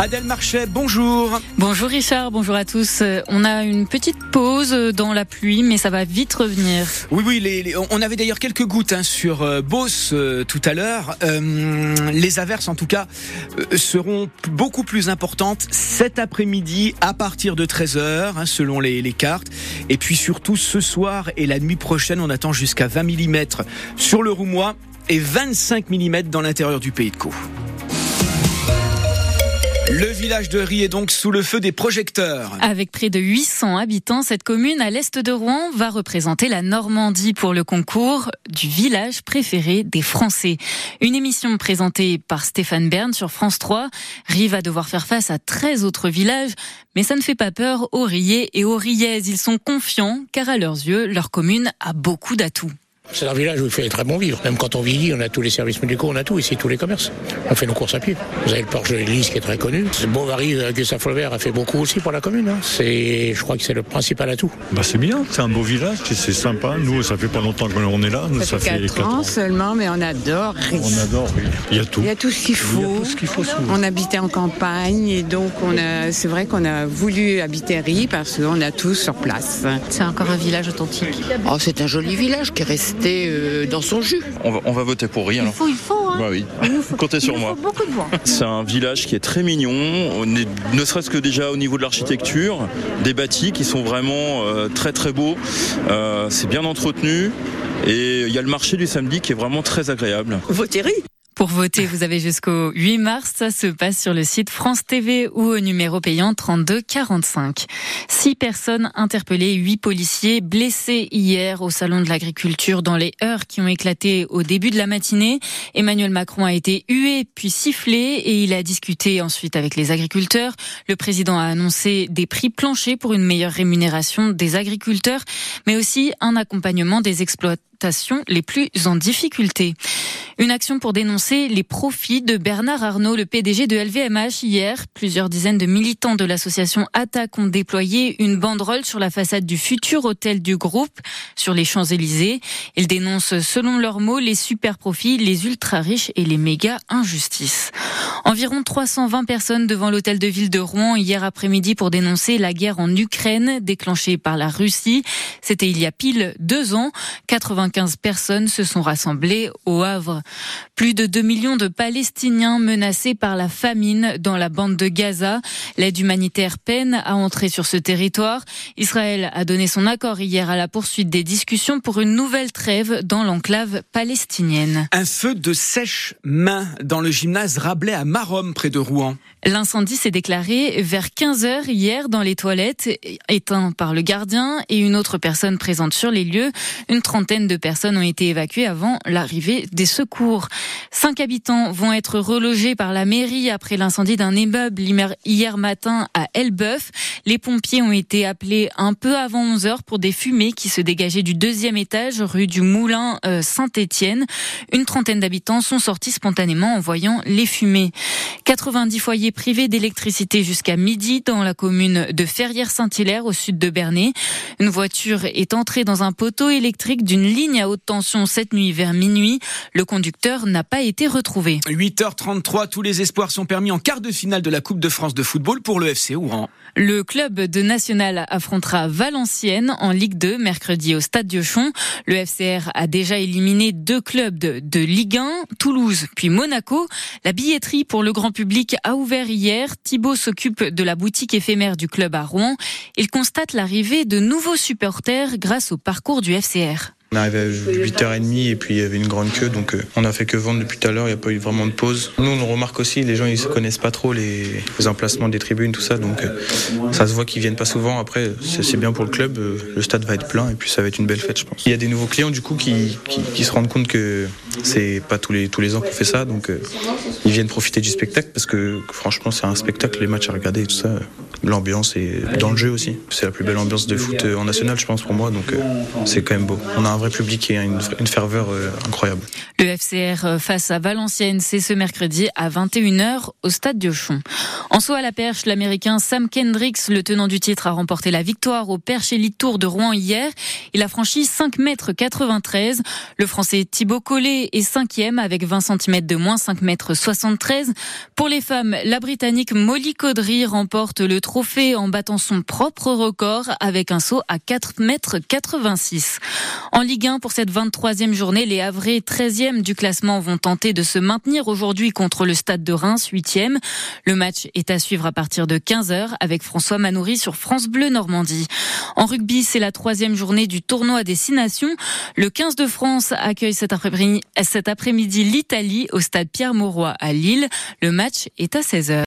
Adèle Marchais, bonjour. Bonjour Richard, bonjour à tous. Euh, on a une petite pause dans la pluie, mais ça va vite revenir. Oui, oui, on avait d'ailleurs quelques gouttes hein, sur euh, Beauce euh, tout à l'heure. les averses, en tout cas, seront beaucoup plus importantes cet après-midi à partir de 13h, hein, selon les, les, cartes. Et puis surtout, ce soir et la nuit prochaine, on attend jusqu'à 20 mm sur le Roumois et 25 mm dans l'intérieur du pays de Caux. Le village de Rie est donc sous le feu des projecteurs. Avec près de 800 habitants, cette commune à l'est de Rouen va représenter la Normandie pour le concours du village préféré des Français. Une émission présentée par Stéphane Bern sur France 3. Rie va devoir faire face à 13 autres villages, mais ça ne fait pas peur aux Riais et aux Riaises. Ils sont confiants car à leurs yeux, leur commune a beaucoup d'atouts. C'est un village où il fait très bon vivre. Même quand on vit, on a tous les services médicaux, on a tout ici, tous les commerces. On fait nos courses à pied. Vous avez le porche de l'église qui est très connu. Bovary, Gustave Flaubert a fait beaucoup aussi pour la commune. Hein. C'est, je crois que c'est le principal atout. Bah c'est bien, c'est un beau village, c'est sympa. Nous, ça fait pas longtemps qu'on est là. Nous, ça, fait 4 ans, seulement, mais on adore. On adore, oui. Il y a tout. Il y a tout ce qu'il faut. ce qu'il faut. On habitait en campagne et donc on a, c'est vrai qu'on a voulu habiter Rie parce qu'on a tout sur place. C'est encore un village authentique. Oh, c'est un joli village qui est resté euh, dans son jus. On va, on va voter pour rien. Il faut, il faut. Hein. Bah oui. Comptez sur moi. beaucoup de voix. C'est un village qui est très mignon, on est, ne serait-ce que déjà au niveau de l'architecture, des bâtis qui sont vraiment euh, très très beaux. Euh, c'est bien entretenu. Et il y a le marché du samedi qui est vraiment très agréable. Votez pour voter, vous avez jusqu'au 8 mars. Ça se passe sur le site France TV ou au numéro payant 32 45. Six personnes interpellées, huit policiers blessés hier au salon de l'agriculture dans les heures qui ont éclaté au début de la matinée. Emmanuel Macron a été hué puis sifflé et il a discuté ensuite avec les agriculteurs. Le président a annoncé des prix planchers pour une meilleure rémunération des agriculteurs, mais aussi un accompagnement des exploitations les plus en difficulté. Une action pour dénoncer les profits de Bernard Arnault, le PDG de LVMH. Hier, plusieurs dizaines de militants de l'association Attaque ont déployé une banderole sur la façade du futur hôtel du groupe sur les Champs-Élysées. Ils dénoncent, selon leurs mots, les super profits, les ultra riches et les méga injustices. Environ 320 personnes devant l'hôtel de ville de Rouen hier après-midi pour dénoncer la guerre en Ukraine déclenchée par la Russie. C'était il y a pile deux ans. 95 personnes se sont rassemblées au Havre. Plus de 2 millions de Palestiniens menacés par la famine dans la bande de Gaza. L'aide humanitaire peine à entrer sur ce territoire. Israël a donné son accord hier à la poursuite des discussions pour une nouvelle trêve dans l'enclave palestinienne. Un feu de sèche-main dans le gymnase Rabelais à Marom près de Rouen. L'incendie s'est déclaré vers 15 heures hier dans les toilettes, éteint par le gardien et une autre personne présente sur les lieux. Une trentaine de personnes ont été évacuées avant l'arrivée des secours. Cinq habitants vont être relogés par la mairie après l'incendie d'un immeuble hier matin à Elbeuf. Les pompiers ont été appelés un peu avant 11 heures pour des fumées qui se dégageaient du deuxième étage rue du Moulin euh, Saint-Étienne. Une trentaine d'habitants sont sortis spontanément en voyant les fumées. 90 foyers privé d'électricité jusqu'à midi dans la commune de Ferrières-Saint-Hilaire au sud de Bernay. Une voiture est entrée dans un poteau électrique d'une ligne à haute tension cette nuit vers minuit. Le conducteur n'a pas été retrouvé. 8h33, tous les espoirs sont permis en quart de finale de la Coupe de France de football pour le FC Oran. Le club de National affrontera Valenciennes en Ligue 2 mercredi au Stade Diochon. Le FCR a déjà éliminé deux clubs de, de Ligue 1, Toulouse puis Monaco. La billetterie pour le grand public a ouvert hier. Thibaut s'occupe de la boutique éphémère du club à Rouen. Il constate l'arrivée de nouveaux supporters grâce au parcours du FCR. On est arrivé à 8h30 et puis il y avait une grande queue, donc euh, on a fait que vendre depuis tout à l'heure, il n'y a pas eu vraiment de pause. Nous, on remarque aussi, les gens ils se connaissent pas trop les, emplacements des tribunes, tout ça, donc euh, ça se voit qu'ils viennent pas souvent. Après, c'est bien pour le club, euh, le stade va être plein et puis ça va être une belle fête, je pense. Il y a des nouveaux clients du coup qui, qui, se rendent compte que c'est pas tous les, tous les ans qu'on fait ça, donc ils viennent profiter du spectacle parce que franchement, c'est un spectacle, les matchs à regarder et tout ça. L'ambiance est dans le jeu aussi. C'est la plus belle ambiance de foot en national, je pense, pour moi, donc c'est quand même beau. On a vrai public et une, une ferveur euh, incroyable. Le FCR euh, face à Valenciennes, c'est ce mercredi à 21h au stade Diochon. En saut à la perche, l'américain Sam Kendricks, le tenant du titre, a remporté la victoire au Perche Elite Tour de Rouen hier. Il a franchi 5 mètres 93. Le français Thibaut Collet est cinquième avec 20 cm de moins 5 mètres 73. Pour les femmes, la britannique Molly Caudry remporte le trophée en battant son propre record avec un saut à 4 mètres 86. En Ligue 1 pour cette 23e journée, les Havrais 13e du classement vont tenter de se maintenir aujourd'hui contre le Stade de Reims 8e. Le match est à suivre à partir de 15h avec François Manoury sur France Bleu Normandie. En rugby, c'est la troisième journée du tournoi des Six Nations. Le 15 de France accueille cet après-midi l'Italie au stade Pierre-Mauroy à Lille. Le match est à 16h.